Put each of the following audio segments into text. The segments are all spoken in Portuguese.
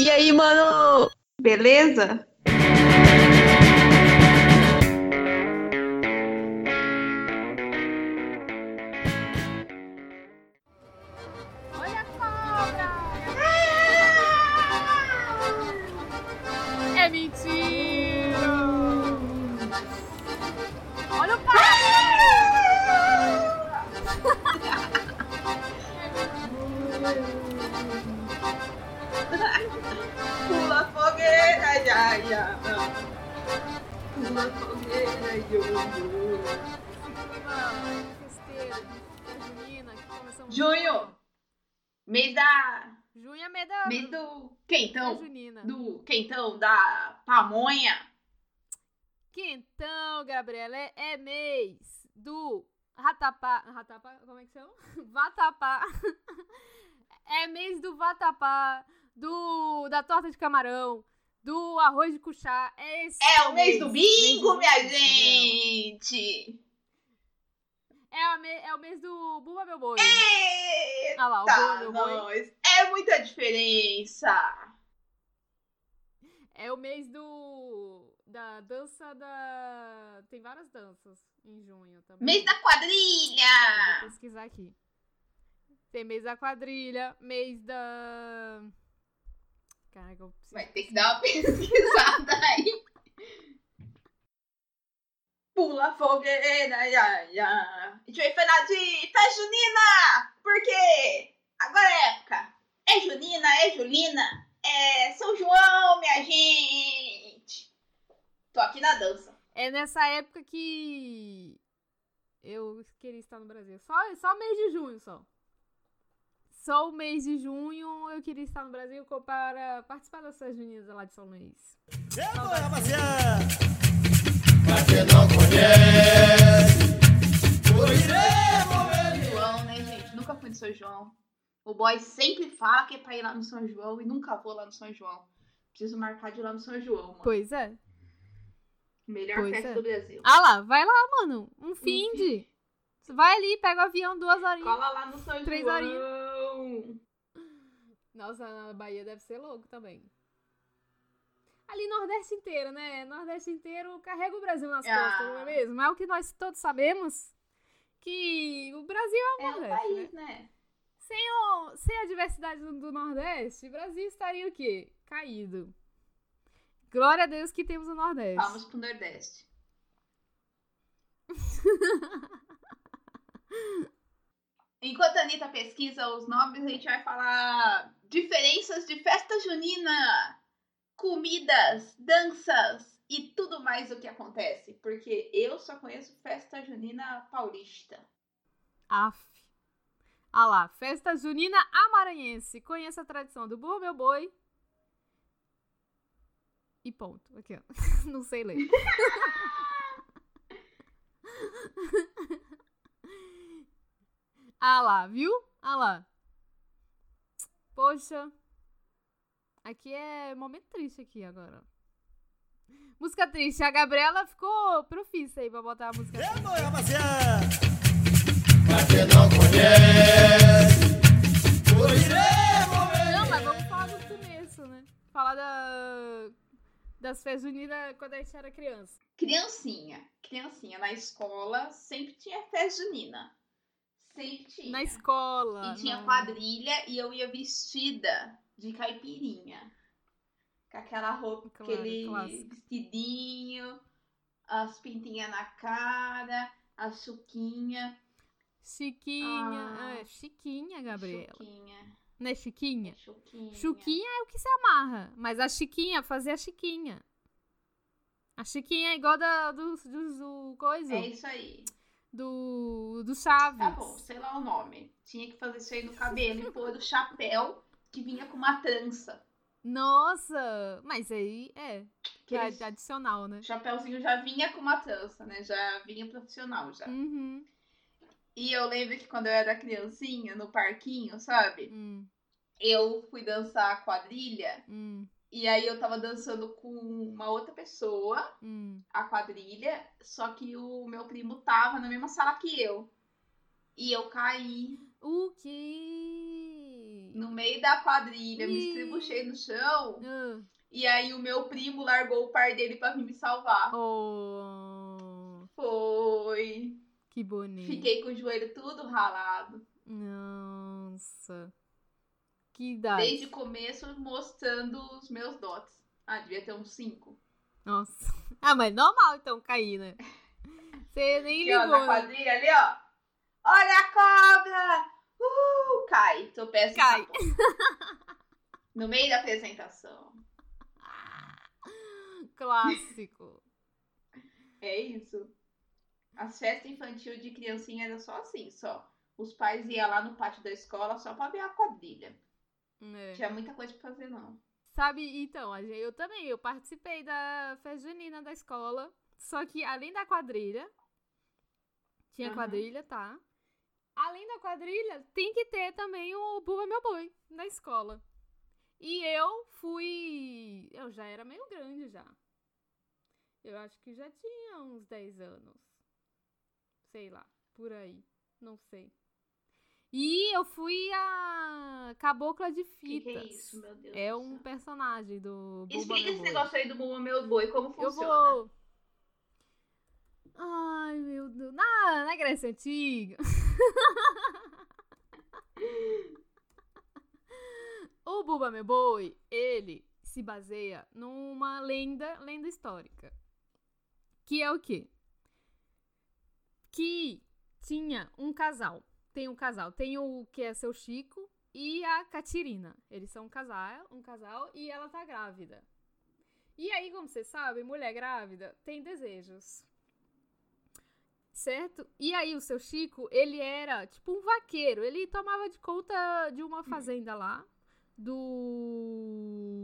E aí, mano? Beleza? Quentão. Do quentão, da pamonha. Quentão, Gabriela, é, é mês do ratapá. Ratapá, como é que chama? Vatapá. É mês do vatapá, do da torta de camarão, do arroz de cuchá. É, esse É o mês do mês bingo, do minha bingo, Gabriela. gente! É, o me- é o mês do Bumba Meu Boi. Eita, Ah lá, o Bumba Meu Boi. É muita diferença! É o mês do. Da dança da. Tem várias danças em junho também. Mês da quadrilha! Vou pesquisar aqui. Tem mês da quadrilha, mês da. Caraca, eu preciso. Vai ter que dar uma pesquisada aí. Pula fogueira, ya, ya. A gente vai falar de festa junina! Porque agora é época. É junina, é julina, é São João, minha gente. Tô aqui na dança. É nessa época que. Eu queria estar no Brasil. Só, só mês de junho, só. Só o mês de junho eu queria estar no Brasil para participar das festas juninas lá de São Luís. Chegou, rapaziada! Pra quem não conhece, por São João, né, gente? Nunca fui no São João. O boy sempre fala que é pra ir lá no São João e nunca vou lá no São João. Preciso marcar de ir lá no São João, mano. Pois é. Melhor Pois festa é. do Brasil. Ah lá, vai lá, mano. Um fim de. Vai ali, pega o avião, duas horinhas. Cola lá no São Três João. Nossa, na Bahia deve ser louco também. Ali Nordeste inteiro, né? Nordeste inteiro carrega o Brasil nas Ah. costas, não é mesmo? É o que nós todos sabemos. Que o Brasil é o É Nordeste, né? país, né? Sem, o- sem a diversidade do, do Nordeste, o Brasil estaria o quê? Caído. Glória a Deus que temos o Nordeste. Vamos pro Nordeste. Enquanto a Anitta pesquisa os nomes, a gente vai falar diferenças de festa junina, comidas, danças e tudo mais o que acontece. Porque eu só conheço festa junina paulista. Aff. Ah lá, festa junina amaranhense. Conheça a tradição do burro meu boi. E ponto. Aqui, ó. Não sei ler. ah lá, viu? Ah lá. Poxa. Aqui é momento triste aqui agora. Música triste. A Gabriela ficou profissa aí pra botar a música triste. Quem não conhece, por Não, mas vamos falar do começo, né? Falar da, das festas unidas quando a gente era criança. Criancinha. Criancinha na escola sempre tinha festa junina. Sempre tinha. Na escola. E tinha no- quadrilha e eu ia vestida de caipirinha. Com aquela roupa, Claro, aquele clássico. vestidinho, as pintinhas na cara, a chuquinha. Chiquinha. Ah. É, chiquinha, Gabriela. Chuquinha. Não é chiquinha? Chuquinha. Chuquinha é o que se amarra. Mas a chiquinha, fazer a chiquinha. A chiquinha é igual da, do, do, do coisa. É isso aí. Do, do Chaves. Tá bom, sei lá o nome. Tinha que fazer isso aí no cabelo e pôr o chapéu que vinha com uma trança. Nossa! Mas aí é. Que é eles- adicional, né? O chapéuzinho já vinha com uma trança, né? Já vinha profissional já. Uhum. E eu lembro que quando eu era criancinha, no parquinho, sabe? Hum, Eu fui dançar quadrilha. hum, E aí eu tava dançando com uma outra pessoa, hum. a quadrilha. Só que o meu primo tava na mesma sala que eu. E eu caí. O que? No meio da quadrilha, me Ih. estribuchei no chão. Ah, E aí o meu primo largou o par dele pra vir me salvar. Oh, Foi. Que bonito. Fiquei com o joelho tudo ralado. Nossa. Que idade. Desde o começo mostrando os meus dotes. Ah, devia ter uns 5. Nossa. Ah, mas normal então cair, né? Você nem Aqui, ó, ligou. na quadrilha ali, ó. Olha a cobra! Uh, cai. Tropeça e Cai. No meio da apresentação. Clássico. É isso. As festas infantil de criancinha era só assim, só. Os pais iam lá no pátio da escola só pra ver a quadrilha. É. Tinha muita coisa pra fazer, não. Sabe, então, eu também, eu participei da festa junina da escola, só que além da quadrilha, tinha Aham. quadrilha, tá? Além da quadrilha, tem que ter também o Buba Meu Boi na escola. E eu fui, eu já era meio grande já. Eu acho que já tinha uns 10 anos. Sei lá, por aí, não sei. E eu fui a Cabocla de Que Fitas. que é isso, meu Deus? É um personagem do Bumba Explica Meu esse Boi. negócio aí do Bumba Meu Boi, como Eu funciona. vou. Ai, meu Deus. Na, na Grécia Antiga. o Bumba Meu Boi, ele se baseia numa lenda, lenda histórica. Que é o quê? Que tinha um casal. Tem um casal. Tem o que é seu Chico e a Catirina. Eles são um casal, um casal e ela tá grávida. E aí, como vocês sabem, mulher grávida tem desejos. Certo? E aí, o seu Chico, ele era tipo um vaqueiro. Ele tomava de conta de uma fazenda lá.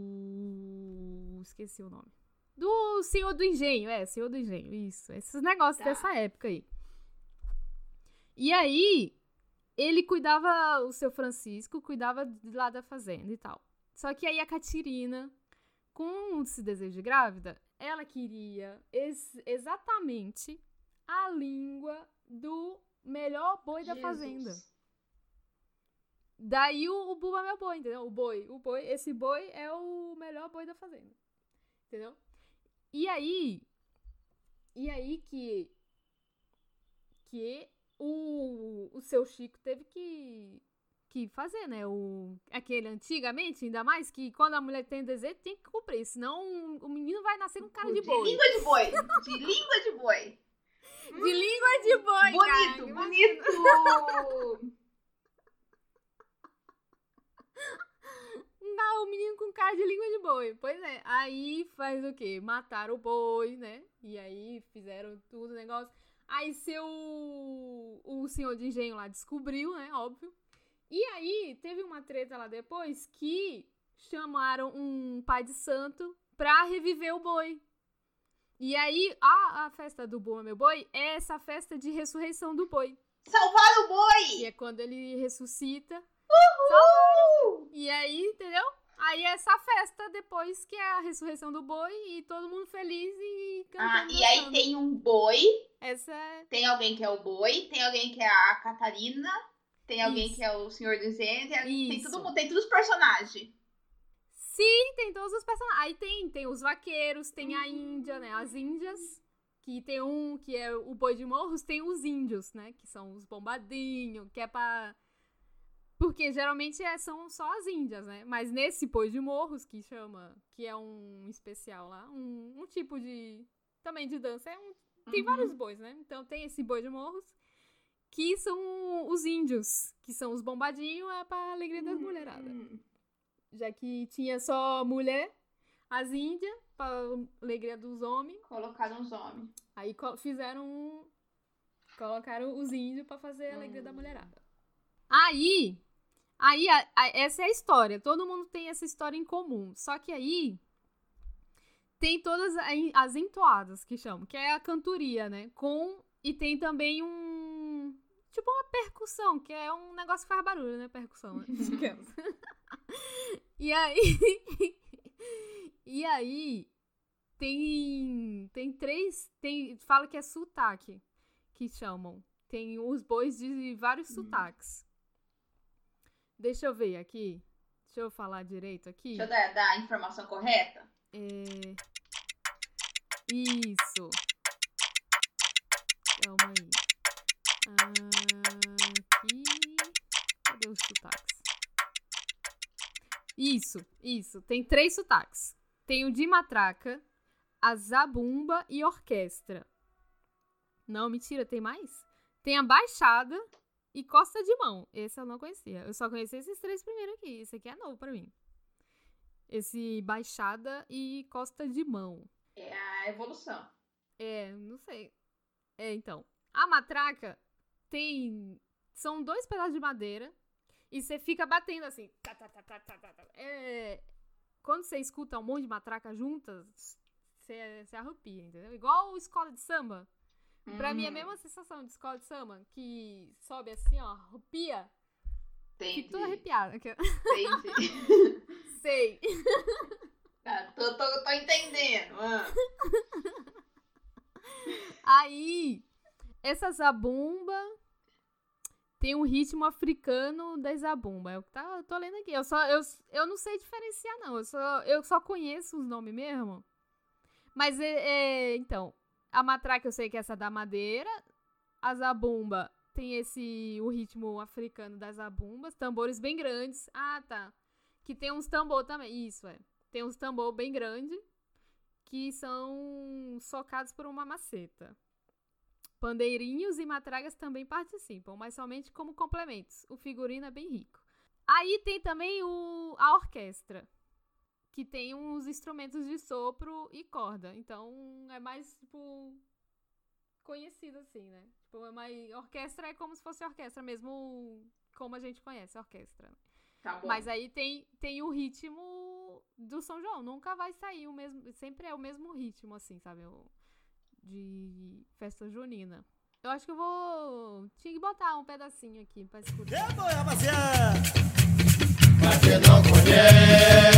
Do. Esqueci o nome. Do Senhor do Engenho. É, Senhor do Engenho. Isso. Esses negócios Tá. dessa época aí. E aí, ele cuidava, o seu Francisco cuidava de lá da fazenda e tal. Só que aí a Catirina, com esse desejo de grávida, ela queria ex- exatamente a língua do melhor boi da Jesus. fazenda. Daí o, o Buba é meu boi, entendeu? O boi, o boi, esse boi é o melhor boi da fazenda. Entendeu? E aí, e aí que que o, o seu Chico teve que que fazer, né? O aquele antigamente, ainda mais que quando a mulher tem desejo, tem que cumprir, senão o menino vai nascer com cara de boi. língua de boi. De língua de boi. De língua de boi, cara. bonito, bonito. Não, o menino com cara de língua de boi. Pois é. Aí faz o quê? Mataram o boi, né? E aí fizeram tudo o negócio. Aí seu. O senhor de engenho lá descobriu, né? Óbvio. E aí teve uma treta lá depois que chamaram um pai de santo pra reviver o boi. E aí a, a festa do Boa Meu Boi é essa festa de ressurreição do boi. Salvar o boi. E é quando ele ressuscita. Uhul. E aí, entendeu? Aí é essa festa depois que é a ressurreição do boi e todo mundo feliz e Ah, cantando. e aí tem um boi, Essa é. tem alguém que é o boi, tem alguém que é a Catarina, tem alguém Isso. que é o Senhor do Zen, tem, todo mundo, tem todos os personagens. Sim, tem todos os personagens. Aí tem, tem os vaqueiros, tem a Índia, né? As Índias. Que tem um que é o boi de morros, tem os índios, né? Que são os bombadinhos, que é pra. Porque geralmente é- são só as índias, né? Mas nesse boi de morros, que chama. Que é um especial lá, um, um tipo de. Também de dança. É um tem Uhum. vários bois, né? Então tem esse boi de morros, que são os índios, que são os bombadinhos, é pra alegria das mulheradas. Hum. Já que tinha só mulher, as índias, pra alegria dos homens. Colocaram os homens. Aí fizeram um. Colocaram os índios pra fazer a alegria da Hum. mulherada. Aí. Aí, a- a- essa é a história. Todo mundo tem essa história em comum. Só que aí. Tem todas as entoadas que chamam, que é a cantoria, né? Com. E tem também um. Tipo uma percussão, que é um negócio que faz barulho, né? Percussão, né? E aí. e aí. Tem. Tem três. Tem, fala que é sotaque que chamam. Tem os bois de vários Hum. sotaques. Deixa eu ver aqui. Deixa eu falar direito aqui. Deixa eu dar, dar a informação correta. É... Isso. Calma aí. Aqui. Cadê os sotaques? Isso, isso. Tem três sotaques. Tem o de matraca, a zabumba e orquestra. Não, mentira, tem mais? Tem a baixada e costa de mão. Esse eu não conhecia. Eu só conheci esses três primeiros aqui. Esse aqui é novo pra mim. Esse baixada e costa de mão. É a evolução. É, não sei. É, então. A matraca tem. São dois pedaços de madeira. E você fica batendo assim. Tá, tá, tá. É, quando você escuta um monte de matraca juntas, você, você arrepia, entendeu? Igual escola de samba. Pra mim é a Hum, mesma sensação de escola de samba, que sobe assim, ó, arrepia. Entendi. Fico arrepiada. eu- Entendi. Sei. Tá, tô, tô, tô entendendo. ah. Aí, essa zabumba tem um ritmo africano da zabumba. É o que tá, eu tô lendo aqui. Eu, só, eu, eu não sei diferenciar, não. Eu só, eu só conheço os nomes mesmo. Mas, é, é, então, a matraca eu sei que é essa da madeira. A zabumba tem esse, o ritmo africano das zabumbas. Tambores bem grandes. Ah, tá. Que tem uns tambor também. Isso, é. Tem uns tambor bem grande que são socados por uma maceta. Pandeirinhos e matragas também participam, mas somente como complementos. O figurino é bem rico. Aí tem também o, a orquestra, que tem uns instrumentos de sopro e corda. Então é mais, tipo, conhecido assim, né? Tipo, é mais, orquestra é como se fosse orquestra mesmo, como a gente conhece a orquestra. Tá bom. Mas aí tem, tem o ritmo do São João. Nunca vai sair o mesmo. Sempre é o mesmo ritmo, assim, sabe? O, de festa junina. Eu acho que eu vou. Tinha que botar um pedacinho aqui pra escutar. É bom, rapaziada. Pra quem não conhece,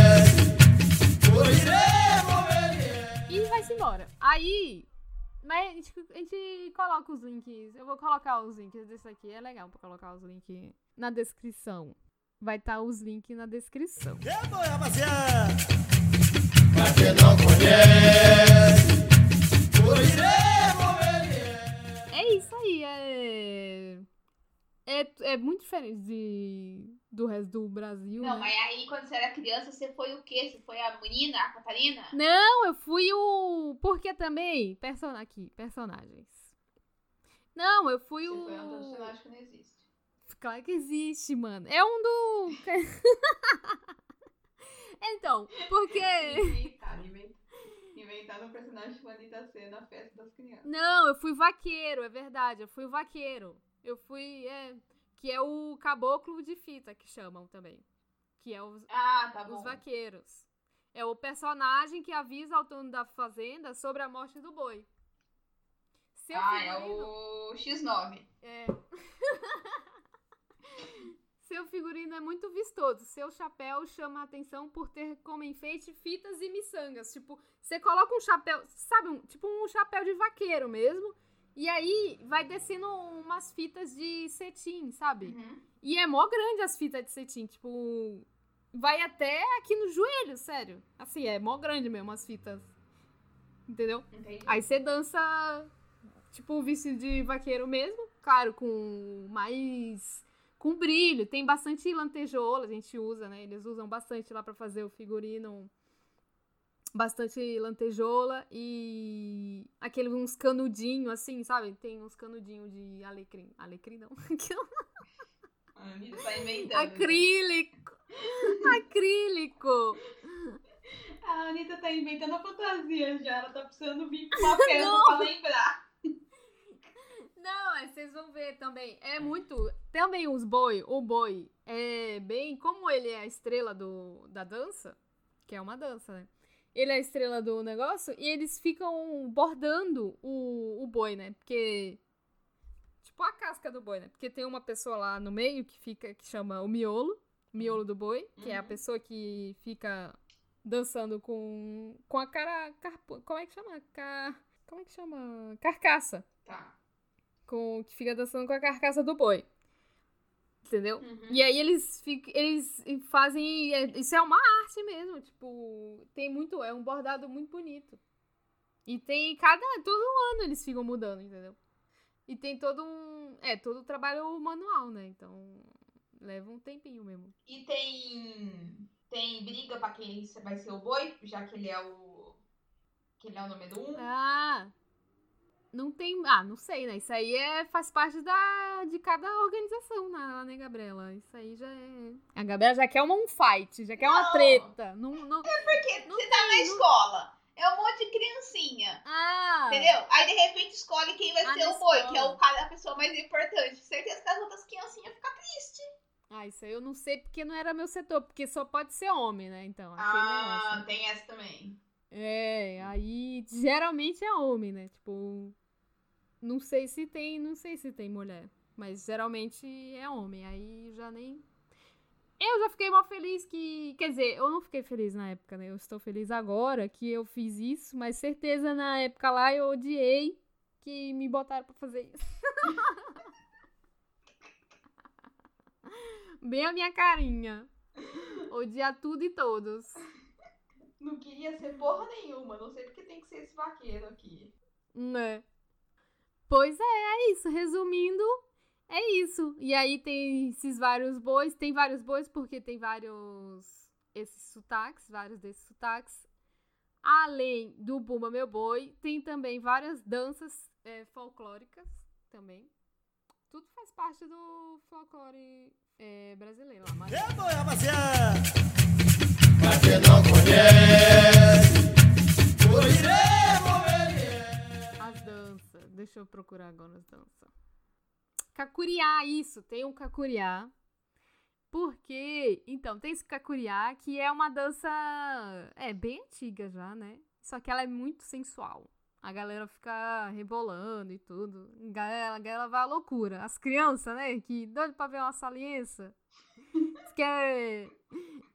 embora. Aí. Mas a gente, a gente coloca os links. Eu vou colocar os links desse aqui. É legal pra colocar os links na descrição. Vai estar os links na descrição. É bom, rapaziada. Pra quem não conhece, iremos ver. É isso aí, é. É, é muito diferente de, do resto do Brasil. Não, né? mas aí quando você era criança, você foi o quê? Você foi a menina, a Catarina? Não, eu fui o. Porque também. Person... Aqui, personagens. Não, eu fui Você o. foi um personagem que não existe. Claro que existe, mano. É um do. então, porque. Inventado, inventado. Inventado um personagem que Anitta ser na festa das crianças. Não, eu fui vaqueiro, é verdade. Eu fui o vaqueiro. Eu fui. É, que é o caboclo de fita que chamam também. Que é os, Ah, tá os vaqueiros. É o personagem que avisa ao dono da fazenda sobre a morte do boi. Seu Ah, é figurino- o X9. É. Seu figurino é muito vistoso. Seu chapéu chama a atenção por ter como enfeite fitas e miçangas. Tipo, você coloca um chapéu, sabe, um- tipo um chapéu de vaqueiro mesmo. E aí vai descendo umas fitas de cetim, sabe? Uhum. E é mó grande as fitas de cetim, tipo, vai até aqui no joelho, sério. Assim, é mó grande mesmo as fitas. Entendeu? Entendi. Aí você dança, tipo, vestido de vaqueiro mesmo, claro, com mais. com brilho. Tem bastante lantejoula, a gente usa, né? Eles usam bastante lá pra fazer o figurino. Bastante lantejoula e aquele uns canudinhos assim, sabe? Tem uns canudinhos de alecrim. Alecrim não. A Anitta tá inventando. Acrílico. Acrílico. A Anitta tá inventando a fantasia já. Ela tá precisando vir uma festa pra lembrar. Não, é, vocês vão ver também. É muito. Também os boi, o boi é bem. Como ele é a estrela do, da dança, que é uma dança, né? Ele é a estrela do negócio e eles ficam bordando o, o boi, né? Porque. Tipo a casca do boi, né? Porque tem uma pessoa lá no meio que fica. que chama o miolo. Miolo do boi, que é a Uhum. pessoa que fica dançando com. com a cara. carpo- como é que chama? Car, como é que chama? Carcaça Tá. com que fica dançando com a carcaça do boi. Entendeu? Uhum. E aí eles, fic- eles fazem. é- Isso é uma arte mesmo. Tipo, tem muito. É um bordado muito bonito. E tem cada. Todo ano eles ficam mudando, entendeu? E tem todo um. É, todo o trabalho manual, né? Então. Leva um tempinho mesmo. E tem. Tem briga pra quem vai ser o boi, já que ele é o. Que ele é o número um. Ah! Não tem. Ah, não sei, né? Isso aí é, faz parte da, de cada organização, né, né, Gabriela? Isso aí já é. A Gabriela já quer uma, um fight, já quer uma Não. treta. Não, não... Porque Não você tá na tem, não- escola. É um monte de criancinha. Ah! Entendeu? Aí de repente escolhe quem vai Ah, ser na o boi, que é o cara, a pessoa mais importante. Certeza que as outras criancinhas ficam tristes. Ah, isso aí eu não sei porque não era meu setor, porque só pode ser homem, né? Então, Ah, negócio. tem essa também. É, aí geralmente é homem, né? Tipo, não sei se tem, não sei se tem mulher, mas geralmente é homem. Aí já nem Eu já fiquei mal feliz que, quer dizer, eu não fiquei feliz na época, né? Eu estou feliz agora que eu fiz isso, mas certeza na época lá eu odiei que me botaram pra fazer isso. Bem a minha carinha. Odiar tudo e todos. Não queria ser porra nenhuma. Não sei porque tem que ser esse vaqueiro aqui. Né? Pois é, é isso. Resumindo, é isso. E aí tem esses vários bois. Tem vários bois porque tem vários. Esses sotaques, vários desses sotaques. Além do Bumba Meu Boi, tem também várias danças é, folclóricas também. Tudo faz parte do folclore é, brasileiro. lá, mas- É, boi, rapaziada. As danças. Deixa eu procurar agora as danças. Cacuriá, isso. Tem um cacuriá. Porque, então, tem esse cacuriá que é uma dança. É bem antiga já, né? Só que ela é muito sensual. A galera fica rebolando e tudo. A galera, a galera vai à loucura. As crianças, né? Que doido pra ver uma saliência. Que é,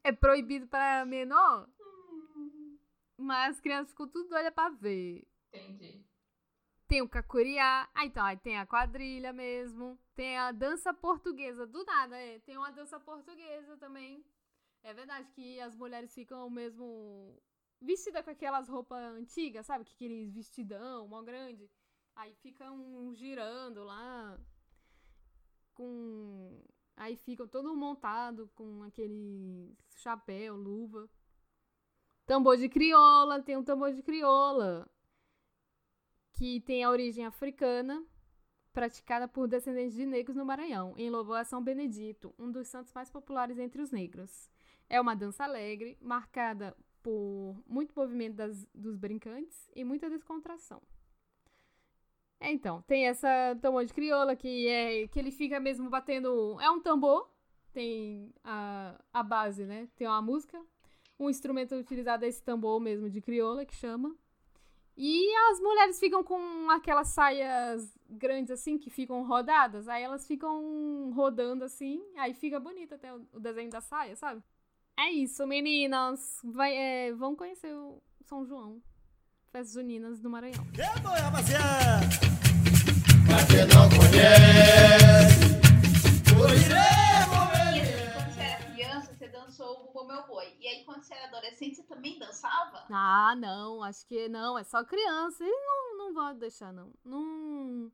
é proibido para menor. Mas as crianças ficam tudo doidas pra ver. Entendi. Tem o cacuriá. Ah, então, aí tem a quadrilha mesmo. Tem a dança portuguesa. Do nada, é. Tem uma dança portuguesa também. É verdade que as mulheres ficam mesmo vestidas com aquelas roupas antigas, sabe? Que aqueles vestidão, mó grande. Aí ficam girando lá. Com. Aí ficam todo montado com aquele chapéu, luva. Tambor de crioula, tem um tambor de crioula que tem a origem africana, praticada por descendentes de negros no Maranhão, em louvor a São Benedito, um dos santos mais populares entre os negros. É uma dança alegre, marcada por muito movimento das- dos brincantes e muita descontração. É, então, tem essa tambor de crioula que é que ele fica mesmo batendo. É um tambor, tem a, a base, né? Tem uma música. Um instrumento utilizado é esse tambor mesmo de crioula que chama. E as mulheres ficam com aquelas saias grandes assim, que ficam rodadas. Aí elas ficam rodando assim. Aí fica bonito até o desenho da saia, sabe? É isso, meninas. Vai, é, vão conhecer o São João. Festas Juninas do Maranhão. É, boi, quem não conhece, hoje iremos E ver. assim, quando você era criança, você dançou o Meu Boi. E aí, quando você era adolescente, você também dançava? Ah, não, acho que não, é só criança. Eles não, não vão deixar, não. Não,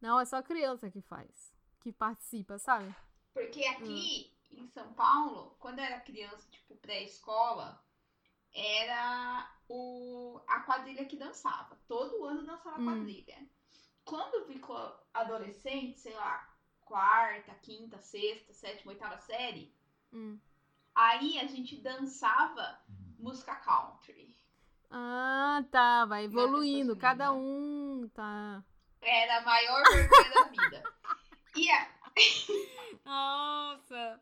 não, é só criança que faz, que participa, sabe? Porque aqui em São Paulo, quando eu era criança, tipo pré-escola, era o, a quadrilha que dançava. Todo ano dançava Hum. quadrilha. Quando ficou adolescente, sei lá, quarta, quinta, sexta, sétima, oitava série, Hum. aí a gente dançava música country. Ah, tá, vai Não é evoluindo, cada um, tá. Era a maior vergonha da vida. E a, Nossa.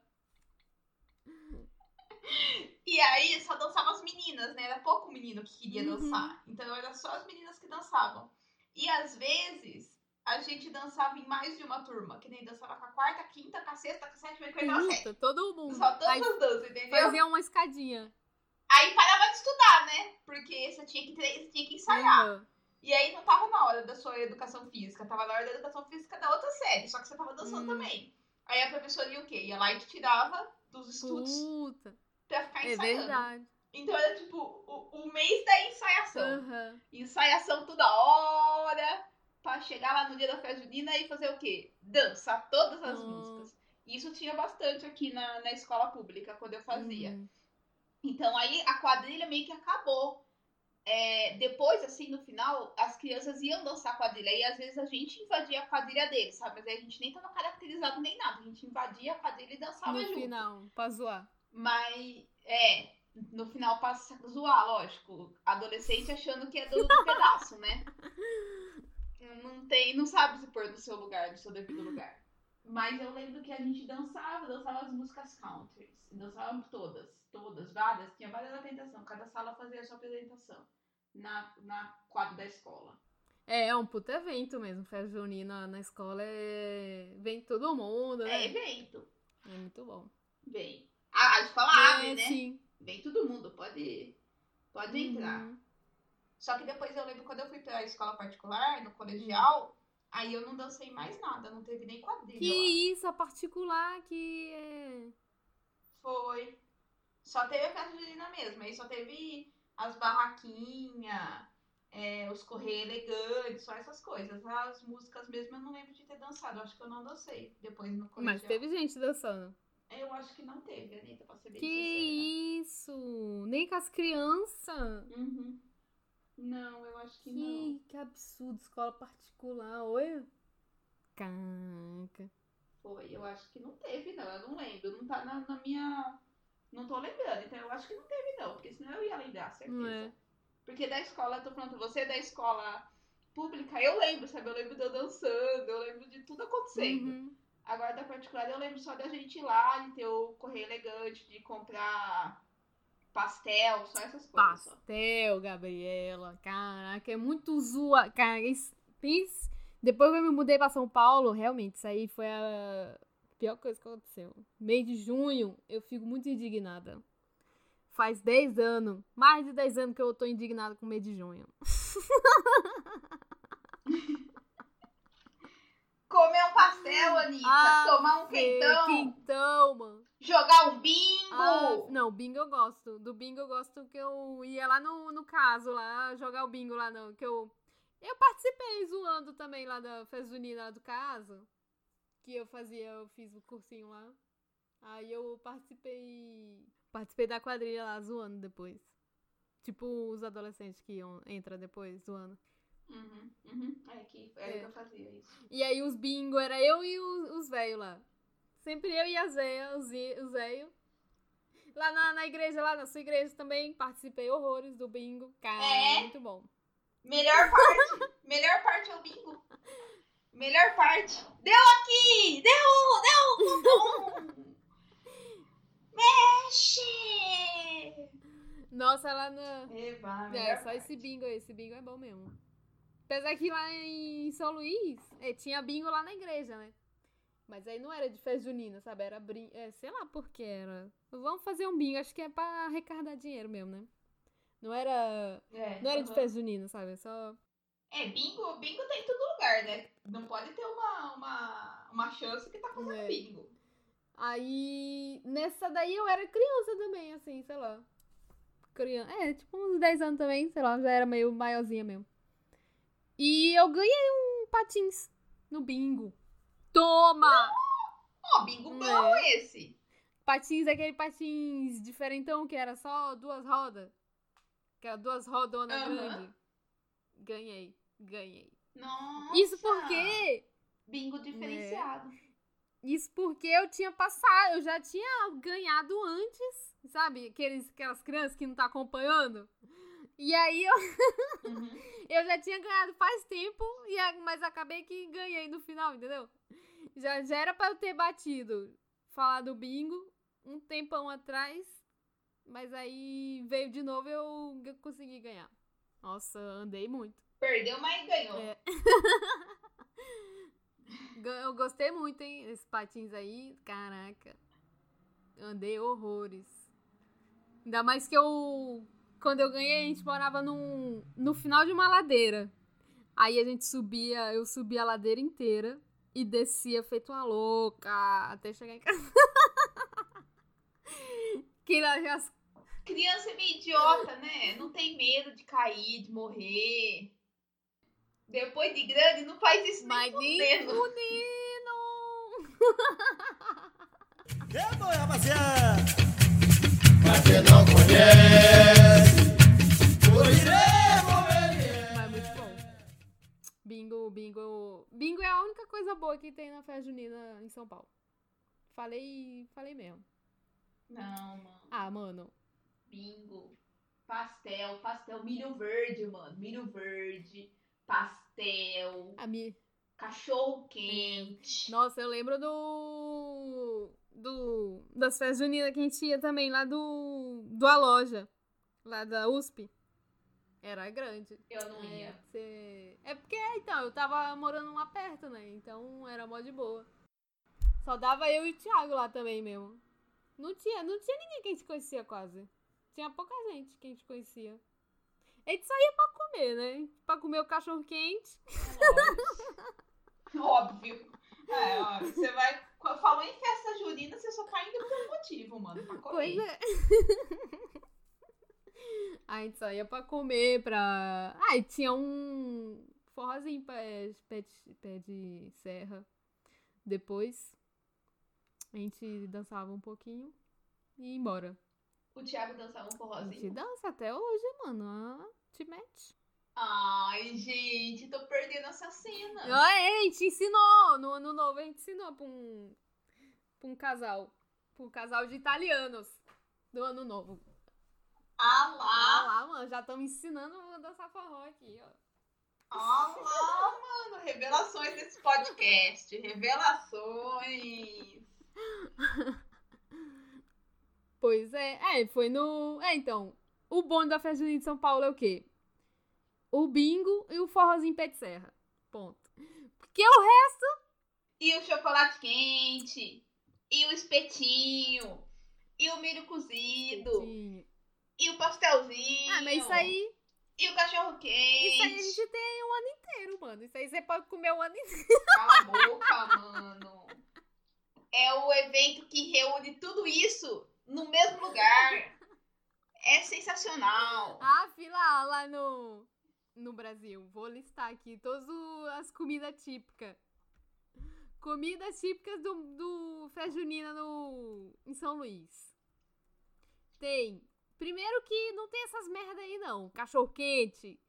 E aí só dançavam as meninas, né? Era pouco menino que queria Uhum. dançar. Então era só as meninas que dançavam. E às vezes a gente dançava em mais de uma turma. Que nem dançava com a quarta, quinta, com a sexta, com a sétima e com a oitava. Puta, todo mundo. Só todas Aí as danças, entendeu? fazia uma escadinha. Aí parava de estudar, né? Porque você tinha que, você tinha que ensaiar. Aham. E aí não tava na hora da sua educação física, tava na hora da educação física da outra série. Só que você tava dançando Hum. também. Aí a professora ia o quê? Ia lá e te tirava dos estudos Puta. pra ficar É ensaiando. verdade. Então era tipo o, o mês da ensaiação. Aham. Ensaiação toda hora pra chegar lá no dia da festa junina e fazer o quê? Dançar todas as Hum. músicas. Isso tinha bastante aqui na, na escola pública quando eu fazia. Uhum. Então aí a quadrilha meio que acabou. É, depois, assim, no final, as crianças iam dançar quadrilha. E às vezes a gente invadia a quadrilha deles, sabe? Mas aí a gente nem tava caracterizado nem nada. A gente invadia a quadrilha e dançava No junto. final, pra zoar. Mas, é, no final passa a zoar, lógico. Adolescente achando que é do, do pedaço, né? Não tem, não sabe se pôr no seu lugar, no seu devido lugar. Mas eu lembro que a gente dançava, dançava as músicas country. Dançava todas, todas, várias. Tinha várias apresentações. Cada sala fazia a sua apresentação na, na quadra da escola. É, é um puto evento mesmo. Festa junina na escola é. Vem todo mundo, É né? evento. É muito bom. Vem. A, a escola abre, é, né? sim. Vem todo mundo, pode, pode entrar. Uhum. Só que depois eu lembro quando eu fui pra escola particular, no colegial, aí eu não dancei mais nada, não teve nem quadrilha. Que lá. isso, a particular que é. Foi. Só teve a festa junina mesmo, aí só teve as barraquinhas, é, os correios elegantes, só essas coisas. As músicas mesmo eu não lembro de ter dançado, acho que eu não dancei depois no colegial. Mas teve gente dançando. Eu acho que não teve, Anitta, pra ser bem Que sincera. isso? Nem com as crianças. Uhum. Não, eu acho que não. Que, que absurdo, escola particular, olha. Caraca. Foi, eu acho que não teve, não. Eu não lembro. Não tá na, na minha. Não tô lembrando. Então eu acho que não teve, não. Porque senão eu ia lembrar, certeza. É? Porque da escola, eu tô falando pra você, da escola pública, eu lembro, sabe? Eu lembro de eu dançando, eu lembro de tudo acontecendo. Uhum. Agora da particular, eu lembro só da gente ir lá, de ter o correio elegante, de comprar pastel, só essas coisas. só. Pastel, Gabriela. Caraca, é muito zoa. Cara, isso- depois que eu me mudei pra São Paulo, realmente, isso aí foi a pior coisa que aconteceu. Mês de junho, eu fico muito indignada. Faz 10 anos, mais de 10 anos que eu tô indignada com o mês de junho. Comer um Ah, tomar um quentão. Quentão, mano. Jogar um bingo. Ah, não, bingo eu gosto. Do bingo eu gosto que eu ia lá no, no caso, lá, jogar o bingo lá, não. Que eu. Eu participei zoando também lá da festa junina lá do caso. Que eu fazia, eu fiz o cursinho lá. Aí eu participei. Participei da quadrilha lá, zoando depois. Tipo os adolescentes que iam, entra depois, zoando. Uhum, uhum. É que era É. que eu fazia isso. E aí os bingo era eu e os, os velhos lá. Sempre eu e a Zéia, os, os velhos. Lá na, na igreja, lá na sua igreja também, participei horrores do bingo. Cara, É? muito bom. Melhor parte. melhor parte é o bingo. Melhor parte. Deu aqui! Deu! Deu! Deu! Mexe! Nossa, lá na. Eba, É, só parte. esse bingo aí, esse bingo é bom mesmo. Apesar que lá em São Luís, é, tinha bingo lá na igreja, né? Mas aí não era de festa junina, sabe? Era brin... é, sei lá por que era. Vamos fazer um bingo, acho que é pra arrecadar dinheiro mesmo, né? Não era. É, Não era de aham. festa junina, sabe? É Só. É, bingo, bingo tem em todo lugar, né? Não pode ter uma, uma, uma chance que tá fazendo É. bingo. Aí, nessa daí eu era criança também, assim, sei lá. Criança. É, tipo uns 10 anos também, sei lá, já era meio maiorzinha mesmo. E eu ganhei um patins no bingo. Toma! Ó, bingo É. bom esse. Patins, aquele patins diferentão que era só duas rodas. Que era duas rodonas Aham. grandes. Ganhei, ganhei. Nossa. Isso porque Bingo diferenciado. Isso porque eu tinha passado, eu já tinha ganhado antes, sabe? Aqueles, aquelas crianças que não tá acompanhando. E aí eu, Uhum. eu já tinha ganhado faz tempo, e mas acabei que ganhei no final, entendeu? Já, já era pra eu ter batido, falar do bingo, um tempão atrás, mas aí veio de novo e eu g- consegui ganhar. Nossa, andei muito. Perdeu, mas ganhou. É. Eu gostei muito, hein? Esses patins aí, caraca. Andei horrores. Ainda mais que eu. Quando eu ganhei, a gente morava num, no final de uma ladeira. Aí a gente subia, eu subia a ladeira inteira. E descia feito uma louca até chegar em casa. que as Criança é meio idiota, né? Não tem medo de cair, de morrer. Depois de grande, não faz isso Mas nem fudendo. Que boi, rapaziada! Bingo, bingo. Bingo é a única coisa boa que tem na festa junina em São Paulo. Falei, falei mesmo. Não, mano. Ah, mano. Bingo. Pastel, pastel, milho verde, mano. Milho verde, pastel, A mi... cachorro quente. Nossa, eu lembro do. Do das festas juninas que a gente ia também lá do. do A Loja. Lá da USP. Era grande. Eu não É, ia. cê- é porque, então, eu tava morando lá perto, né? Então era mó de boa. Só dava eu e o Thiago lá também mesmo. Não tinha, não tinha ninguém que a gente conhecia quase. Tinha pouca gente que a gente conhecia. A gente só ia pra comer, né? Pra comer o cachorro quente. Óbvio. É, ó, você vai. Falou em festa junina, você só tá indo por um motivo, mano. Pra comer. Pois é. A gente só ia pra comer, pra. Ah, e tinha um forrozinho pé, pé, de, pé de serra. Depois a gente dançava um pouquinho e ia embora. O Thiago dançava um A gente forrozinho. dança até hoje, mano. Ah, te mete. Ai, gente, tô perdendo essa cena. É, a gente ensinou. No ano novo a gente ensinou pra um, pra um casal. Pra um casal de italianos. Do ano novo. Ah Ah lá, lá, mano, já estamos ensinando a dançar forró aqui, ó. ah lá, mano. Revelações desse podcast. Revelações. Pois é, é, foi no. É, então. O bom da festa junina de São Paulo é o quê? O bingo e o forrozinho pé de serra. Ponto. Porque o resto. E o chocolate quente. E o espetinho. E o milho cozido. E o pastelzinho. Ah, mas isso aí. E o cachorro quente. Isso aí a gente tem um ano inteiro, mano. Isso aí você pode comer o ano inteiro. Cala a boca, mano. É o evento que reúne tudo isso no mesmo lugar. É sensacional. Ah, fila lá no. No Brasil. Vou listar aqui todas as comidas típicas. Comidas típicas do, do Festa Junina no, em São Luís. Tem. Primeiro que não tem essas merda aí, não. Cachorro quente,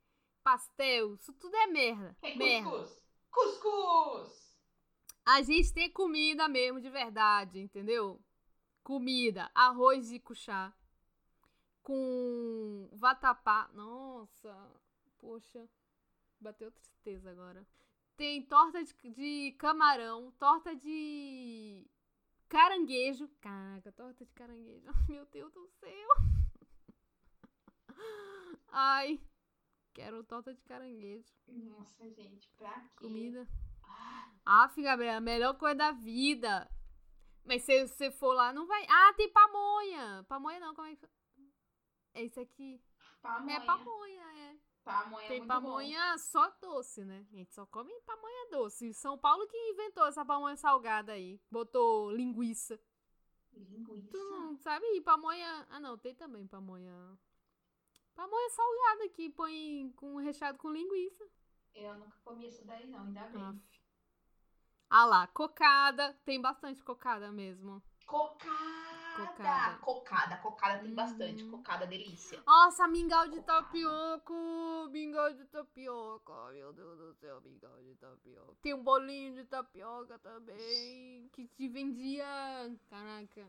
pastel, isso tudo é merda. Tem merda. cuscuz. Cuscuz. A gente tem comida mesmo, de verdade, entendeu? Comida, arroz de cuchá. Com vatapá. Nossa, poxa. Bateu tristeza agora. Tem torta de, de camarão, torta de caranguejo. Caraca, torta de caranguejo. Meu Deus do céu. Ai, quero torta de caranguejo. Nossa, gente, pra quê? Comida. Ah, Aff, Gabriela, a melhor coisa da vida. Mas se você for lá, não vai. Ah, tem pamonha. Pamonha não, como é que. É isso aqui. pamonha. É pamonha, é. Pamonha é Tem pamonha só doce, né? A gente só come pamonha doce. E São Paulo que inventou essa pamonha salgada aí. Botou linguiça. bom. Linguiça. Tu não sabe pamonha. Ah, não, tem também pamonha. Pamonha salgada que põe com recheado com linguiça. Eu nunca comi isso daí, não, ainda bem. Aff. Ah lá, cocada. Tem bastante cocada mesmo. Cocada. Cocada. Cocada. Cocada tem Uhum. bastante. Cocada, delícia. Nossa, mingau de Cocada. tapioca! Mingau de tapioca! Meu Deus do céu, mingau de tapioca. Tem um bolinho de tapioca também. Que te vendia. Caraca.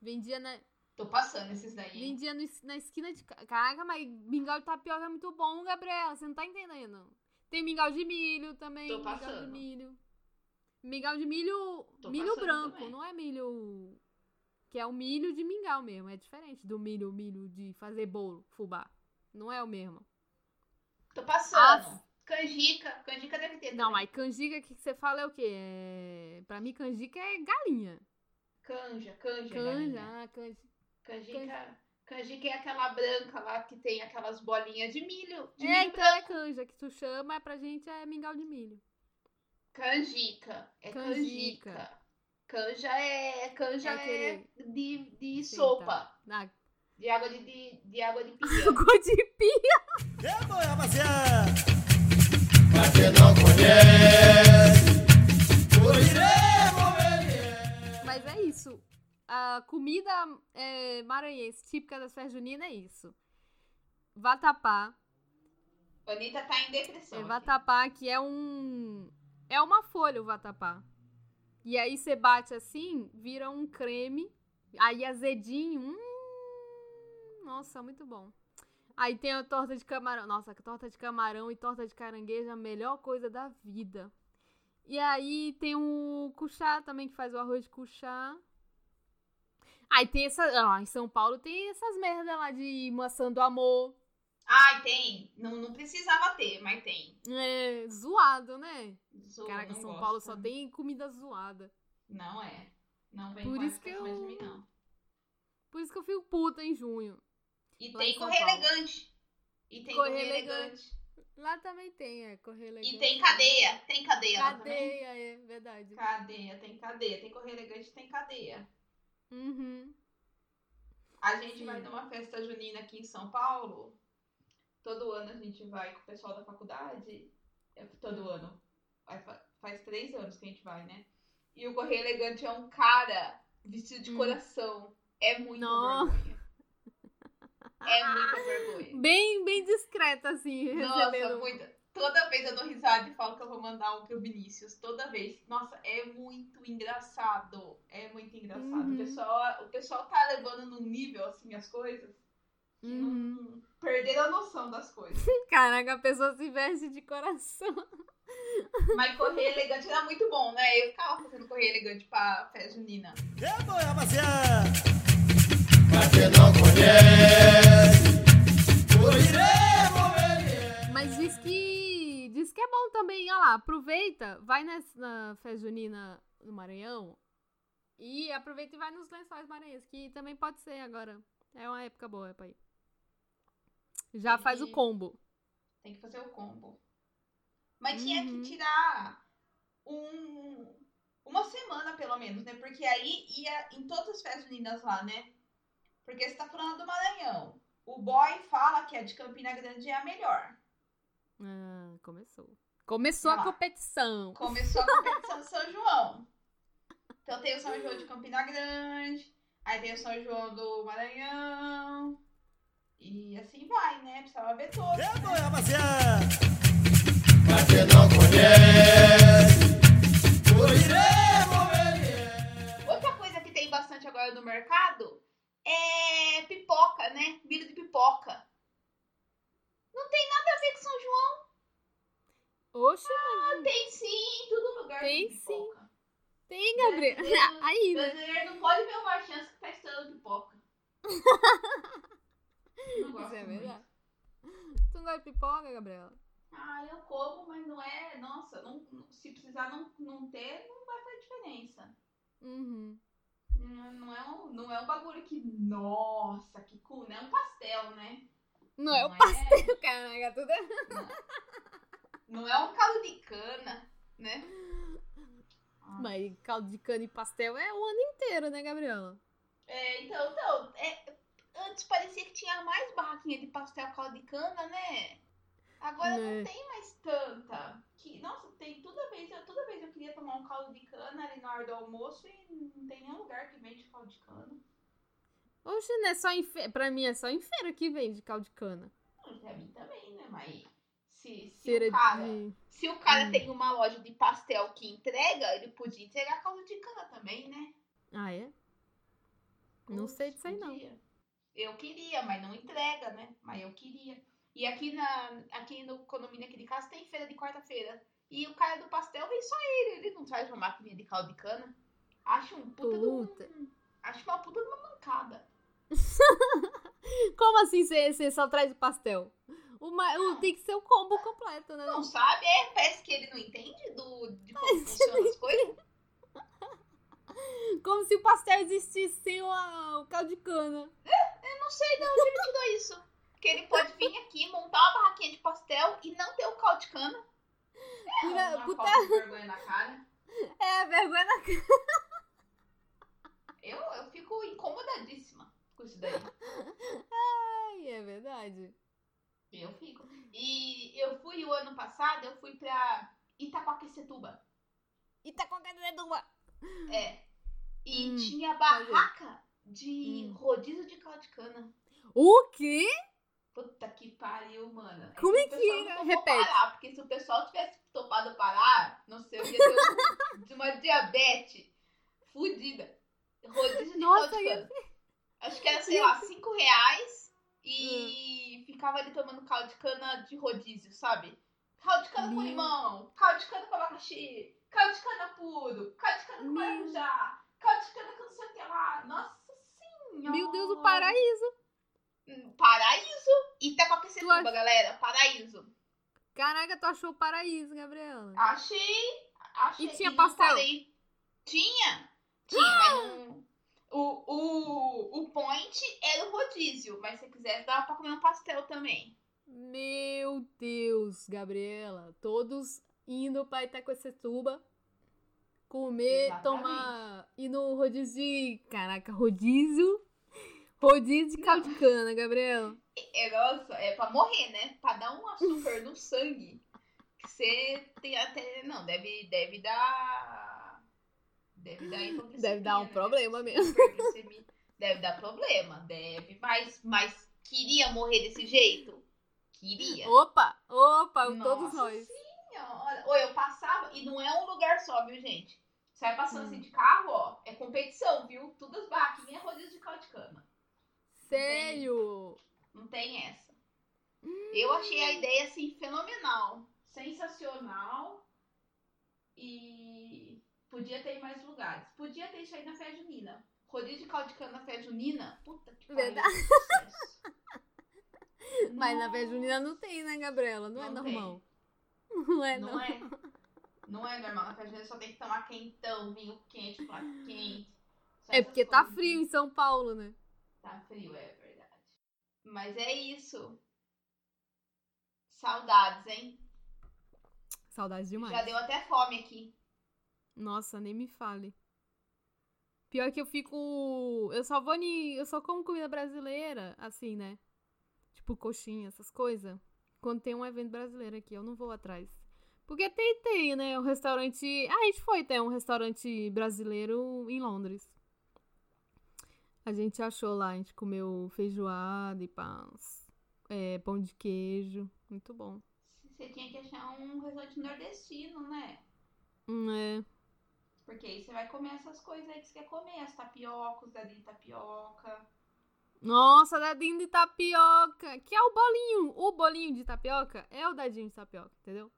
Vendia na, Tô passando esses daí. vendia no na esquina de. ca- Caraca, mas mingau de tapioca é muito bom, Gabriela. Você não tá entendendo. Tem mingau de milho também. Tô mingau de passando. milho. Mingau de milho. Tô milho passando branco, também. não é milho. Que é o milho de mingau mesmo. É diferente do milho, milho de fazer bolo, fubá. Não é o mesmo. Tô passando. Canjica. Canjica deve ter. Não, também. mas canjica que você fala é o quê? É... Pra mim, canjica é galinha. Canja, canja. Canja, ah, canja. Canjica. Canjica é aquela branca lá que tem aquelas bolinhas de milho. De É, milho então é canja que tu chama, é pra gente é mingau de milho. Canjica. É Canjica. canjica. Canja é. Canja É é, de, de Sim, sopa. tá. Na De água de, de, de água de pinhão. água de pia. É bom, rapaziada. Quem não conhece, ver. Mas é isso. A comida é, maranhense típica das festas juninas é isso. Vatapá. Anitta tá em depressão. É aqui. vatapá, que é um. É uma folha o vatapá. E aí você bate assim, vira um creme. Aí azedinho. Hum, nossa, muito bom. Aí tem a torta de camarão. Nossa, torta de camarão e torta de caranguejo é a melhor coisa da vida. E aí tem o cuchá também, que faz o arroz de cuchá. Aí tem essa. Ah, em São Paulo tem essas merdas lá de maçã do amor. Ai, tem. Não, não precisava ter, mas tem. É, zoado, né? Sou- Caraca, São gosto. Paulo só tem comida zoada. Não é. Não vem Por isso que eu- de mim, não. Por isso que eu fico puta em junho. E Lá tem correr elegante. E tem Correr correr elegante. elegante. Lá também tem, é, correr elegante. E tem cadeia. Tem cadeia, lá também? Cadeia, é verdade. Cadeia, tem cadeia. Tem correr elegante, tem cadeia. Uhum. A gente Sim. vai numa festa junina aqui em São Paulo. Todo ano a gente vai com o pessoal da faculdade. É, todo ano. Faz três anos que a gente vai, né? E o Correio Elegante é um cara vestido de Hum. coração. É muita Nossa. vergonha. É muita vergonha. Bem, bem discreta, assim, Nossa, recebendo. muita. Toda vez eu dou risada e falo que eu vou mandar um pro Vinícius. Toda vez. Nossa, é muito engraçado. É muito engraçado. Uhum. O, pessoal, o pessoal tá levando num nível, assim, as coisas. Uhum. perderam a noção das coisas. Caraca, a pessoa se veste de coração. Mas correr elegante era muito bom, né? Eu ficava fazendo correr elegante pra festa junina. É bom, rapaziada. Quem não conhece. Mas diz que. Diz que é bom também, olha lá, aproveita, vai nessa, na festa junina no Maranhão e aproveita e vai nos lençóis maranhenses, que também pode ser agora. É uma época boa pra ir. Já Tem faz o combo. Tem que fazer o combo. Mas tinha Uhum. que tirar um, uma semana, pelo menos, né? Porque aí ia em todas as festas juninas lá, né? Porque você tá falando do Maranhão. O boy fala que a de Campina Grande é a melhor. Ah, começou. Começou a competição. Começou a competição de São João. Então tem o São João de Campina Grande, aí tem o São João do Maranhão. E assim vai, né? Precisava ver todos. É rapaziada. Pra quem não conhece, cana, né? Agora Né. não tem mais tanta. Que, nossa, tem toda vez, eu, toda vez eu queria tomar um caldo de cana ali na hora do almoço e não tem nenhum lugar que vende caldo de cana. Oxe, não é só em fe... Pra mim é só em feira que vende caldo de cana. Hum, Pra mim também, né? Mas se, se Feira o cara, de... se o cara Hum. tem uma loja de pastel que entrega, ele podia entregar caldo de cana também, né? Ah, é? Não sei disso aí, não. podia. Eu queria, mas não entrega, né? Mas eu queria. E aqui, na, aqui no condomínio aqui de casa tem feira de quarta-feira. E o cara do pastel vem só ele. Ele não traz uma máquina de caldo de cana. Acho um puta, de um- Puta. Acho uma puta de uma mancada. Como assim você só traz o pastel? O ma- o- Não. tem que ser o combo completo, né? Não sabe? É, parece que ele não entende do, de como funcionam as coisas. Como se o pastel existisse sem o, o caldo de cana. Eu não sei de onde ele tirou isso. Que ele pode vir aqui, montar uma barraquinha de pastel e não ter o caldo de cana. Pura- uma puta- falta de vergonha na cara. É, vergonha na cara. Eu, eu fico incomodadíssima com isso daí. Ai, é verdade. Eu fico. E eu fui o ano passado, eu fui pra Itacoaquecetuba. Com a tua. É. E Hum, tinha barraca de Hum. rodízio de caldo de cana. O quê? Puta que pariu, mano. Como é o que topou Repete. Parar, porque se o pessoal tivesse topado parar, não sei, eu ia ter de uma diabetes fudida. Rodízio de Nossa, caldo de ia cana. Acho que era, sei lá, 5 reais e ficava ali tomando caldo de cana de rodízio, sabe? Caldo de cana com Meu- limão, caldo de cana com abacaxi, caldo de cana puro, caldo de cana com Meu- maracujá, caldo de cana com não sei o que lá. Nossa senhora! Meu Deus, o paraíso. Hum, Paraíso! Itacoaquecetuba, Tu acha- galera. Paraíso. Caraca, tu achou o paraíso, Gabriela. Achei. achei E tinha pastel? Tinha. Tinha, mas não... O, o, o point era o rodízio. Mas se quisesse, dava pra comer um pastel também. Meu Deus, Gabriela. Todos indo pra Itacoacetuba. Comer, Exatamente. tomar. Ir no rodízio de. Caraca, rodízio. Rodízio de caldo de cana, Gabriela. É, nossa, é pra morrer, né? Pra dar um açúcar no sangue. Que você tem até... Não, deve, deve dar... Deve dar hipoglicemia, Deve dar um né? problema mesmo. Deve dar problema, deve. Mas, mas queria morrer desse jeito? Queria. Opa, opa, todos Nossa nós. Senhora. Ou eu passava, e não é um lugar só, viu, gente? Você vai passando Hum. assim de carro, ó, é competição, viu? Todas as barraquinhas é rodízio de caldo de cana. Sério? Não tem essa. Eu achei a ideia, assim, fenomenal. Sensacional. E podia ter em mais lugares. Podia ter isso aí na festa junina. Rodízio de caldo de cana na festa junina, puta que pariu. Verdade. Mas na festa Nossa. junina não tem, né, Gabriela? Não, é Não normal. Não é, não. Não é? Não é normal. Na festa junina só tem que tomar quentão, vinho quente, prato quente. Só É porque tá coisas. frio em São Paulo, né? Tá frio, é verdade. Mas é isso. Saudades, hein? Saudades demais. Já deu até fome aqui. Nossa, nem me fale. Pior que eu fico. Eu só vou ni... Eu só como comida brasileira, assim, né? Tipo coxinha, essas coisas. Quando tem um evento brasileiro aqui, eu não vou atrás. Porque tem, tem, né? Um restaurante. Ah, a gente foi ter um restaurante brasileiro em Londres. A gente achou lá, a gente comeu feijoada e pães. É, pão de queijo. Muito bom. Você tinha que achar um restaurante nordestino, né? Hum, é. Porque aí você vai comer essas coisas aí que você quer comer. As tapiocas, dadinho de tapioca. Nossa, dadinho de tapioca. Que é o bolinho. O bolinho de tapioca é o dadinho de tapioca, entendeu?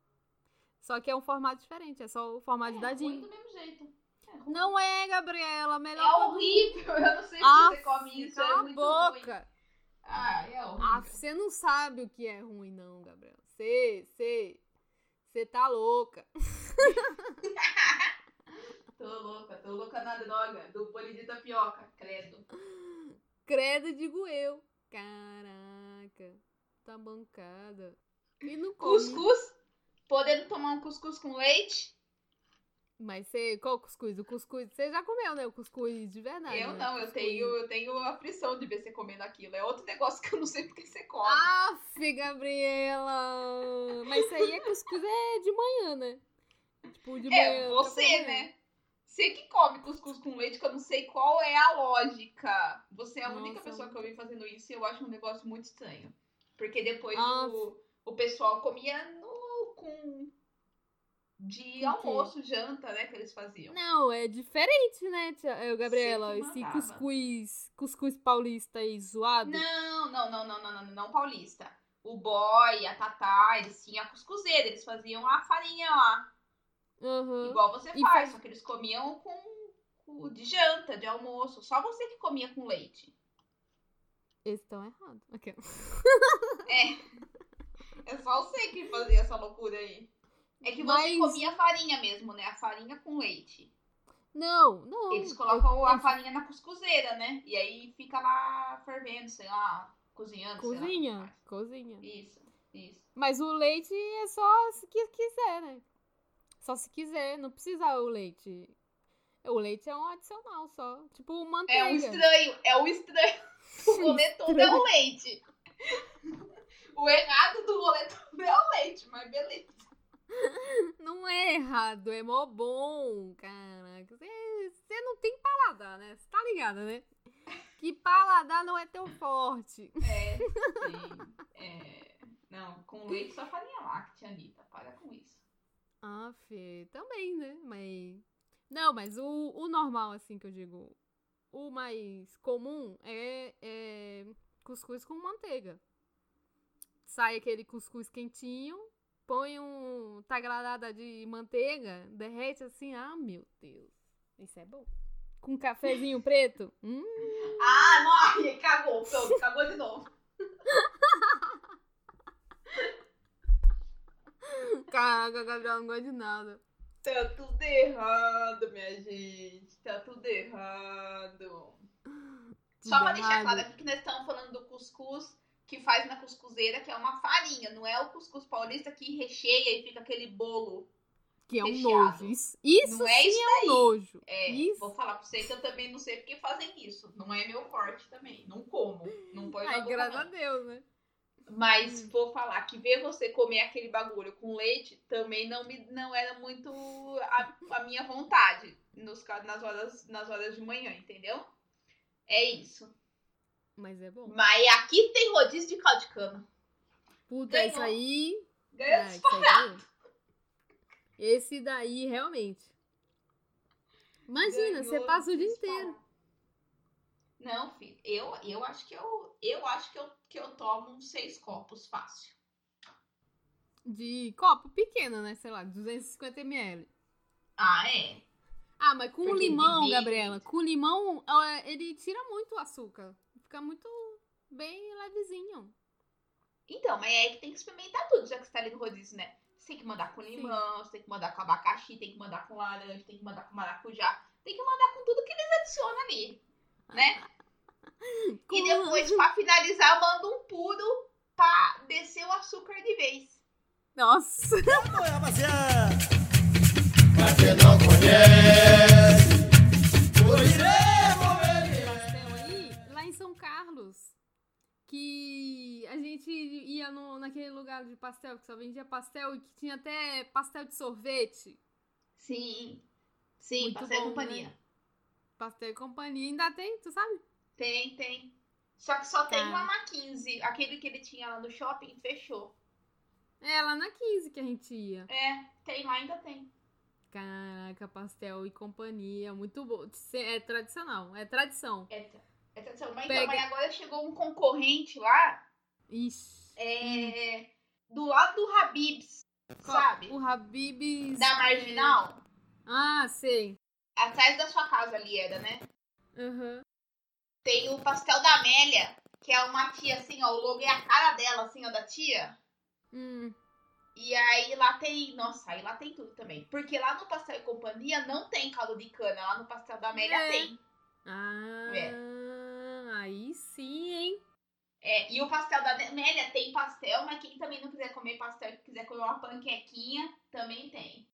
Só que é um formato diferente. É só o formato É ruim dadinho. do mesmo jeito. É. Não é, Gabriela. Melhor é horrível. Eu não sei Ah, você come isso. cala é a boca. ruim. Ah, é horrível. Ah, você não sabe o que é ruim, não, Gabriela. Você, você, você tá louca. Tô louca, tô louca na droga do bolinho de tapioca, credo. Credo, digo eu. Caraca. Tá bancada. E não come. Cuscuz, podendo tomar um cuscuz com leite. Mas você, qual cuscuz? O cuscuz, você já comeu, né? O cuscuz de verdade. eu né? não, eu tenho, eu tenho aflição de ver você comendo aquilo. É outro negócio que eu não sei porque você come. Aff, Gabriela! Mas isso aí é cuscuz é de manhã, né? Tipo, de manhã. é, você, manhã. né? Você que come cuscuz com leite, que eu não sei qual é a lógica. Você é a única Nossa, pessoa que eu vi fazendo isso e eu acho um negócio muito estranho. Porque depois o, o pessoal comia com. De Com quê? almoço, janta, né? Que eles faziam. Não, é diferente, né, tia, Gabriela? Esse cuscuz, cuscuz paulista aí zoado. Não, não, não, não, não, não, não, não paulista. O boy, a tatá, eles tinham a cuscuzeira, eles faziam a farinha lá. Aham. Igual você E faz, faz- só que eles comiam com, com- de janta, de almoço. Só você que comia com leite. Esse tão errado. Ok. É só você que fazia essa loucura aí. É que você Mas- comia a farinha mesmo, né? A farinha com leite. Não, não. Eles colocam eu- a eu- farinha na cuscuzeira, né? E aí fica lá fervendo, sei lá, cozinhando. sei lá Cozinha, cozinha. Isso, isso. Mas o leite é só se quiser, né? Só se quiser, não precisa o leite. O leite é um adicional só. Tipo É manteiga. um estranho, é o estranho. O rolê todo é o leite. O errado do rolê é o leite, mas beleza. Não é errado, é mó bom, caraca. Você não tem paladar, né? Você tá ligada, né? Que paladar não é tão forte. É, sim. É... Não, com leite só farinha láctea, Anitta. Para com isso. Ah, Fê, também, né? Mas. Não, mas o, o normal, assim, que eu digo. O mais comum é, é cuscuz com manteiga. Sai aquele cuscuz quentinho, põe um tagradada de manteiga, derrete assim. Ah, meu Deus. Isso é bom. Com cafezinho preto. Hum, Ah, morre! Cagou, pronto, cagou de novo. caraca, Gabriel não gosta de nada. Tá tudo errado, minha gente. Tá tudo errado. Só pra deixar errado. claro aqui que nós estamos falando do cuscuz que faz na cuscuzeira, que é uma farinha, não é o cuscuz paulista que recheia e fica aquele bolo. Que é um Recheado. nojo. Isso, Não é isso é um nojo. É, Isso. vou falar pra você que eu também não sei porque fazem isso. Não é meu forte também. Não como. Não põe na Ai, boca, graças não. a Deus, né? Mas vou falar que ver você comer aquele bagulho com leite também não, me, não era muito a, a minha vontade nos, nas, horas, nas horas de manhã, entendeu? É isso. Mas é bom. Mas aqui tem rodízio de caldo de cana. Puta, Ganhou. isso aí. Ganhou Ah, ganhou. Esse daí, realmente. Imagina, você passa o dia disparado. inteiro. Não, filho, eu, eu acho que eu, eu acho que eu, que eu tomo uns seis copos fácil. De copo pequeno, né? Sei lá, 250ml. Ah, é? Ah, mas com Porque limão, Gabriela. Com limão, ele tira muito o açúcar. Fica muito bem levezinho. Então, mas é aí que tem que experimentar tudo, já que você tá ali no rodízio, né? Você tem que mandar com limão, você tem que mandar com abacaxi, tem que mandar com laranja, tem que mandar com maracujá, tem que mandar com tudo que eles adicionam ali, né? Com- E depois, pra finalizar, manda um puro pra descer o açúcar de vez. Nossa. Quem não conhece, Que a gente ia no, naquele lugar de pastel que só vendia pastel e que tinha até pastel de sorvete. Sim. Sim, Muito passei bom, companhia. né? Pastel e companhia ainda tem, tu sabe? Tem, tem. Só que só tem Ah. uma na 15. Aquele que ele tinha lá no shopping fechou. É, lá na 15 que a gente ia. É, tem lá, ainda tem. Caraca, pastel e companhia, muito bom. É tradicional, é tradição. É, é tradição. Mas, então, mas agora chegou um concorrente lá, Ixi. é, do lado do Habibs, sabe? O Habib's. Da Marginal. Ah, sei. Atrás da sua casa ali era, né? Aham. Tem o pastel da Amélia, que é uma tia assim, ó. O logo é a cara dela, assim, ó, da tia. Hum. E aí lá tem. Nossa, aí lá tem tudo também. Porque lá no Pastel e Companhia não tem caldo de cana. Lá no Pastel da Amélia É. tem. Ah, aí sim, hein? É, e o pastel da Amélia tem pastel, mas quem também não quiser comer pastel e quiser comer uma panquequinha, também tem.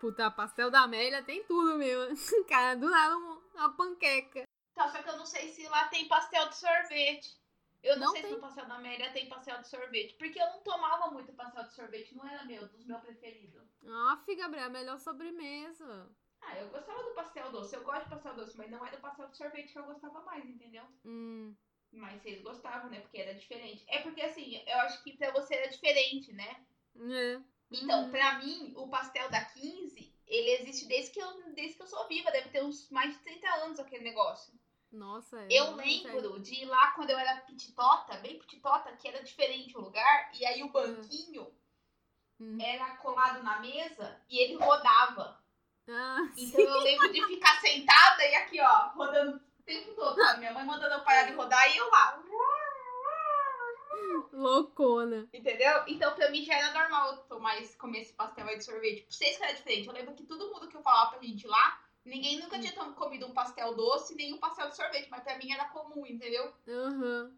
Puta, pastel da Amélia tem tudo mesmo. Cara, do nada um- uma panqueca. Tá, só que eu não sei se lá tem pastel de sorvete. Eu não, Não sei tem. se no pastel da Amélia tem pastel de sorvete. Porque eu não tomava muito pastel de sorvete, não era meu, dos meus preferidos. Aff, Gabriel, melhor sobremesa. Ah, eu gostava do pastel doce. Eu gosto de pastel doce, mas não era o pastel de sorvete que eu gostava mais, entendeu? Hum. Mas vocês gostavam, né? Porque era diferente. É porque assim, eu acho que pra você era diferente, né? É. Então, Uhum. pra mim, o pastel da 15, ele existe desde que eu, desde que eu sou viva. Deve ter uns mais de 30 anos aquele negócio. Nossa, é. Eu não lembro de ir lá quando eu era pititota, bem pititota, que era diferente o lugar. E aí o banquinho Hum. era colado na mesa e ele rodava. Ah, Então eu lembro de ficar sentada e aqui, ó, rodando o tempo todo. sabe? Minha mãe mandando eu parar de rodar e eu lá. loucona. Entendeu? Então, pra mim já era normal eu tomar esse, comer esse pastel aí de sorvete. Pra vocês que era diferente. Eu lembro que todo mundo que eu falava pra gente lá, ninguém nunca tinha tom- comido um pastel doce nem um pastel de sorvete. Mas pra mim era comum, entendeu? Aham.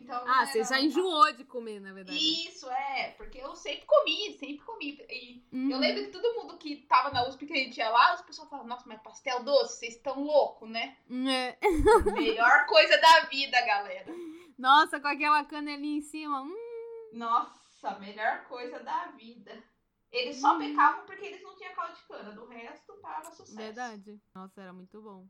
Então, Ah, não você já enjoou de comer, na verdade. Isso, é, porque eu sempre comi, sempre comi. E Uhum. eu lembro que todo mundo que tava na USP que a gente ia lá, os pessoal falavam, nossa, mas pastel doce, vocês estão loucos, né? É. Melhor coisa da vida, galera. Nossa, com aquela canelinha em cima. Hum, Nossa, melhor coisa da vida. Eles só Hum. pecavam porque eles não tinham caldo de cana, do resto tava sucesso. verdade. Nossa, era muito bom.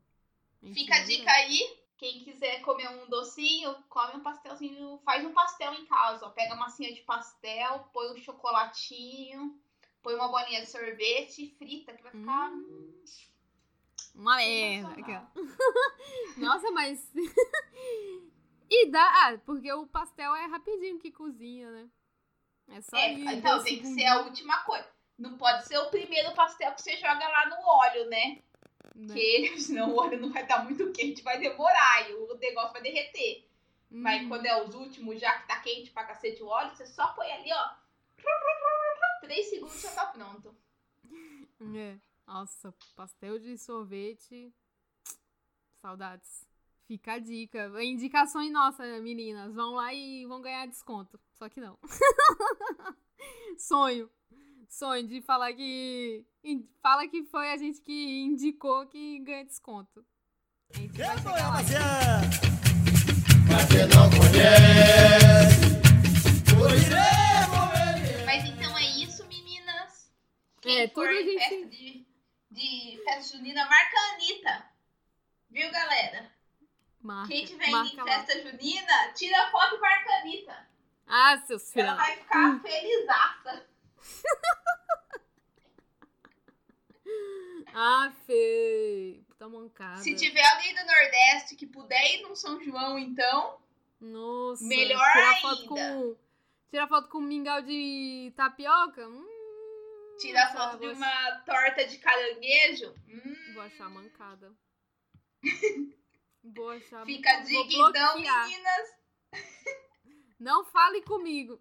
Fica a dica aí, quem quiser comer um docinho, come um pastelzinho, faz um pastel em casa, ó. Pega a massinha de pastel, põe um chocolatinho, põe uma bolinha de sorvete e frita, que vai ficar... Hum. Uma merda. Aqui. Nossa, mas. e dá. Ah, porque o pastel é rapidinho que cozinha, né? É só. É, então tem que ser a última coisa. Não pode ser o primeiro pastel que você joga lá no óleo, né? Né? Porque senão o óleo não vai estar muito quente, vai demorar e o negócio vai derreter. Mas Hum, quando é os últimos, já que tá quente pra cacete o óleo, você só põe ali, ó. Três segundos já tá pronto. É. Nossa, pastel de sorvete. Saudades. Fica a dica. Indicações nossas, meninas. Vão lá e vão ganhar desconto. Só que não. Sonho. Sonho de falar que. Fala que foi a gente que indicou que ganha desconto. Lá. rapaziada? Pra quem não conhece, vou ver. Mas então é isso, meninas. É, Quem for tudo a em gente- festa de, de festa junina, marca a Anitta. Viu, galera? Marca, Quem tiver em lá. festa junina, tira a foto e marca a Anitta. Ah, seus filhos. Ela vai ficar felizaça. Ah, Fê. Puta mancada. Se tiver alguém do Nordeste que puder ir num São João, então, Nossa. Melhor tirar Foto ainda. com, tirar foto com mingau de tapioca? Hum, tira a nossa, foto de uma torta de caranguejo. Hum, Vou achar mancada. Vou achar fica a dica, então, meninas. Não fale comigo.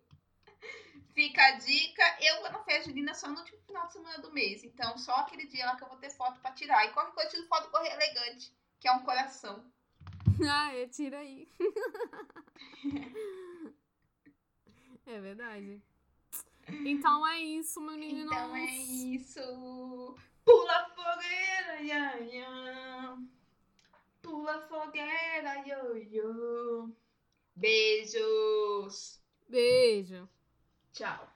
Fica a dica. Eu vou na festa junina só no último final de semana do mês. Então, só aquele dia lá que eu vou ter foto pra tirar. E qualquer coisa, eu tiro foto do Correio Elegante, que é um coração. Ah, é, tira aí. é verdade. Então é isso, meninos. Então é isso. Pula fogueira, ia, ia. Pula fogueira, yo. Beijos. Beijo. Tchau.